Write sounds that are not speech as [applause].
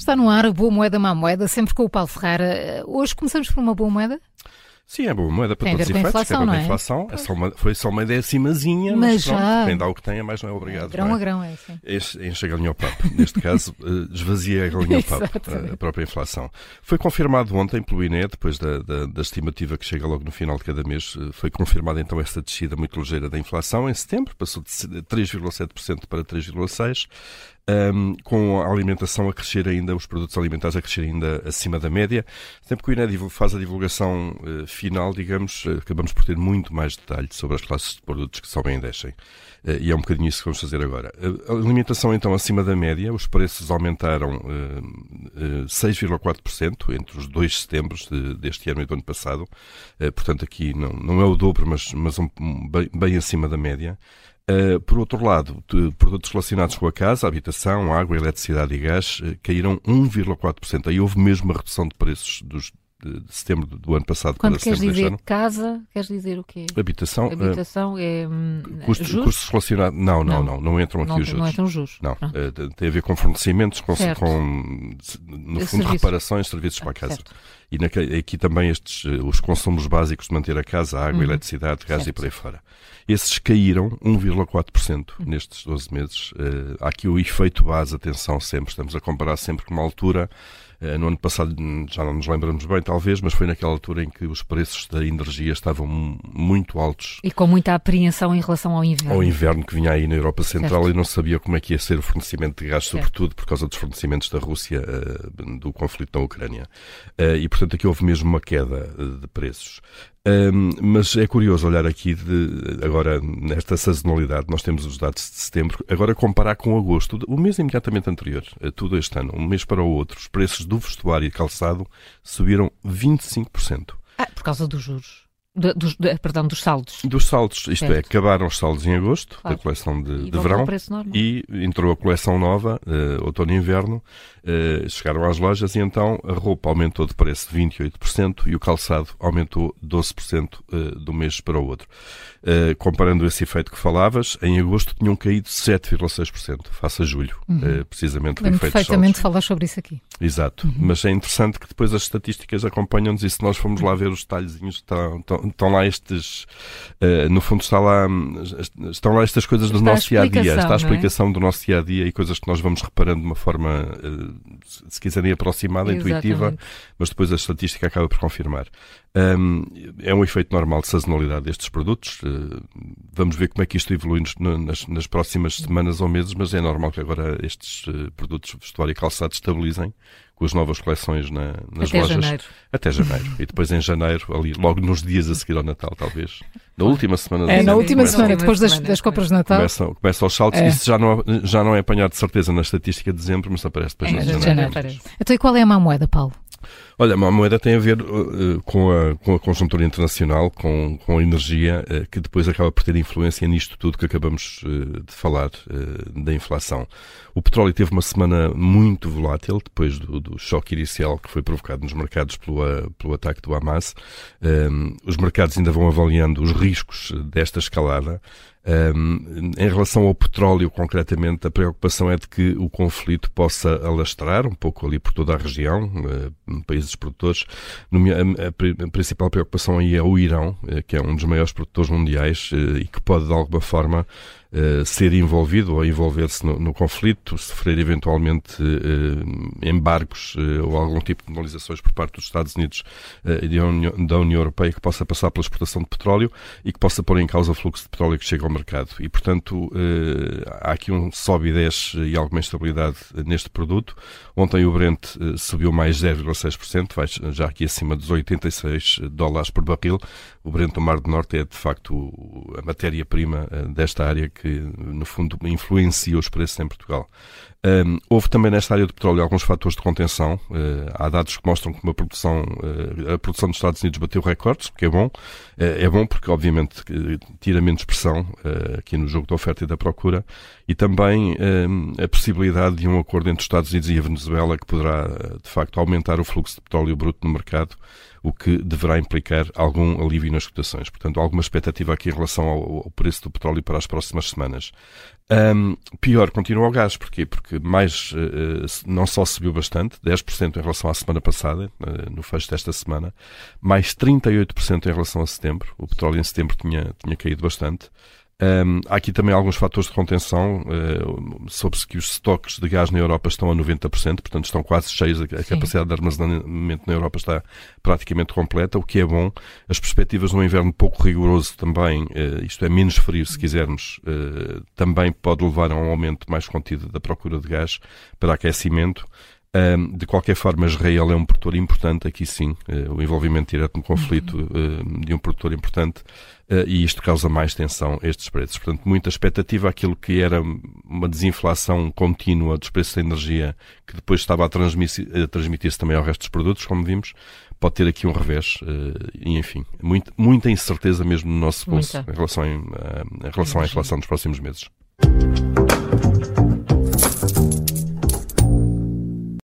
Está no ar a boa moeda, má moeda, sempre com o Paulo Ferreira. Hoje começamos por uma boa moeda? Sim, é boa moeda para tem todos os efeitos, inflação, não é? é? inflação. É só uma, foi só uma décimazinha, mas, mas, já... quem dá o que tem, mais não é obrigado. grão não é? a grão, é assim. Enche, a galinha ao papo. Neste caso, [laughs] eh, esvazia a galinha ao papo, Exatamente. a própria inflação. Foi confirmado ontem pelo INE, depois da, da, da estimativa que chega logo no final de cada mês, eh, foi confirmada então esta descida muito ligeira da inflação em setembro, passou de 3,7% para 3,6%. Um, com a alimentação a crescer ainda, os produtos alimentares a crescer ainda acima da média. Sempre que o INE faz a divulgação uh, final, digamos, uh, acabamos por ter muito mais detalhe sobre as classes de produtos que sobem e descem. Uh, e é um bocadinho isso que vamos fazer agora. a alimentação, então, acima da média, os preços aumentaram 6,4% entre os dois setembros de, deste ano e do ano passado. portanto, aqui não, não é o dobro, mas, mas um, bem, bem acima da média. Uh, por outro lado, produtos relacionados com a casa, habitação, água, eletricidade e gás uh, caíram 1,4%. Aí houve mesmo uma redução de preços dos, de, de setembro do ano passado Quando para queres dizer casa, queres dizer o quê? Habitação, uh, Habitação é hum, custo, juros? custos relacionados. Não, não, não, não, entram aqui não, os juros. Não entram juros. Não, uh, tem a ver com fornecimentos, com, com no fundo, Serviços. reparações, serviços para a casa. Certo. E naque- aqui também estes, eh, os consumos básicos de manter a casa, a água, Uhum. eletricidade, gás e Certo. por aí fora. Esses caíram 1,4% nestes 12 meses. Eh, há aqui o efeito base, atenção sempre, estamos a comparar sempre com uma altura, eh, no ano passado já não nos lembramos bem talvez, mas foi naquela altura em que os preços da energia estavam mu- muito altos E com muita apreensão em relação ao inverno. ao inverno que vinha aí na Europa Central Certo. e não sabia como é que ia ser o fornecimento de gás, Certo. sobretudo por causa dos fornecimentos da Rússia do conflito na Ucrânia. E, portanto, aqui houve mesmo uma queda eh, de preços. Ahm, mas é curioso olhar aqui, de, agora, nesta sazonalidade, nós temos os dados de setembro, agora comparar com agosto, o mês imediatamente anterior, tudo este ano, um mês para o outro, os preços do vestuário e calçado subiram 25%. Ah, por causa dos juros. Do- dos, de- perdão, dos saldos. Dos saldos, isto é, Certo. acabaram os saldos em agosto, Claro. da coleção de, E de verão, e entrou a coleção nova, eh, outono e inverno, eh, chegaram às lojas e então a roupa aumentou de preço 28% e o calçado aumentou 12% eh, do mês para o outro. Eh, comparando esse efeito que falavas, em agosto tinham caído 7,6% face a julho, eh, precisamente o Lembro efeito dos perfeitamente falar sobre isso aqui. Exato, mas é interessante que depois as estatísticas acompanham-nos e se nós formos lá ver os detalhezinhos, estão, estão, estão lá estes, eh, no fundo está lá, estão lá estas coisas do Está nosso dia a dia, está a é? explicação do nosso dia a dia e coisas que nós vamos reparando de uma forma, eh, se- se quiserem, aproximada, intuitiva, Exatamente. mas depois a estatística acaba por confirmar. Hum, é um efeito normal de sazonalidade destes produtos. eh, vamos ver como é que isto evolui nos- nas, nas próximas semanas ou meses, mas é normal que agora estes produtos vestuário e calçado estabilizem com as novas coleções na- nas Até lojas janeiro. até janeiro. e depois em janeiro, ali logo nos dias a seguir ao Natal, talvez. Na última semana de É, na última começam- semana, depois das, das compras de Natal. Começam, começam os saltos. É. Isso já não, já não é apanhado de certeza na estatística de dezembro, mas aparece depois É, na já janeiro. janeiro. Então, e qual é a má moeda, Paulo? Olha, a moeda tem a ver uh, com, a, com a conjuntura internacional, com, com a energia, uh, que depois acaba por ter influência nisto tudo que acabamos uh, de falar uh, da inflação. O petróleo teve uma semana muito volátil, depois do, do choque inicial que foi provocado nos mercados pelo, a- pelo ataque do Hamas. Os mercados ainda vão avaliando os riscos desta escalada. Um, em relação ao petróleo, concretamente, a preocupação é de que o conflito possa alastrar um pouco ali por toda a região, uh, países produtores. A, a a principal preocupação aí é o Irão, eh, que é um dos maiores produtores mundiais eh, e que pode, de alguma forma, eh, ser envolvido ou envolver-se no, no conflito, sofrer eventualmente eh, embargos eh, ou algum tipo de penalizações por parte dos Estados Unidos e da União, da União Europeia que possa passar pela exportação de petróleo e que possa pôr em causa o fluxo de petróleo que chega ao mercado. E, portanto, há aqui um sobe e desce e alguma instabilidade neste produto. Ontem o Brent subiu mais 0,6%, vai já aqui acima dos 86 dólares por barril. O Brent do Mar do Norte é, de facto, a matéria-prima desta área que, no fundo, influencia os preços em Portugal. Um, houve também nesta área do petróleo alguns fatores de contenção. Uh, há dados que mostram que uma produção, uh, a produção dos Estados Unidos bateu recordes, o que é bom. Uh, é bom porque, obviamente, que tira menos pressão aqui no jogo da oferta e da procura e também a possibilidade de um acordo entre os Estados Unidos e a Venezuela que poderá, de facto, aumentar o fluxo de petróleo bruto no mercado, o que deverá implicar algum alívio nas cotações. Portanto, alguma expectativa aqui em relação ao, ao preço do petróleo para as próximas semanas. Um, pior continua o gás, porquê? Porque mais, uh, não só subiu bastante, 10% em relação à semana passada, uh, no fecho desta semana, mais 38% em relação a setembro. O petróleo em setembro tinha, tinha caído bastante. Um, há aqui também alguns fatores de contenção. Uh, Soube-se que os estoques de gás na Europa estão a 90%, portanto estão quase cheios. A, a capacidade de armazenamento na Europa está praticamente completa, o que é bom. As perspectivas de um inverno pouco rigoroso também, uh, isto é, menos frio, se quisermos, uh, também pode levar a um aumento mais contido da procura de gás para aquecimento. Um, de qualquer forma, Israel é um produtor importante, aqui sim, uh, o envolvimento direto no conflito uh, de um produtor importante, uh, e isto causa mais tensão a estes preços. Portanto, muita expectativa aquilo que era uma desinflação contínua dos preços da energia, que depois estava a transmitir-se transmitir também ao resto dos produtos, como vimos, pode ter aqui um revés, e enfim, muito, muita incerteza mesmo no nosso bolso em relação, em, em relação à inflação dos próximos meses.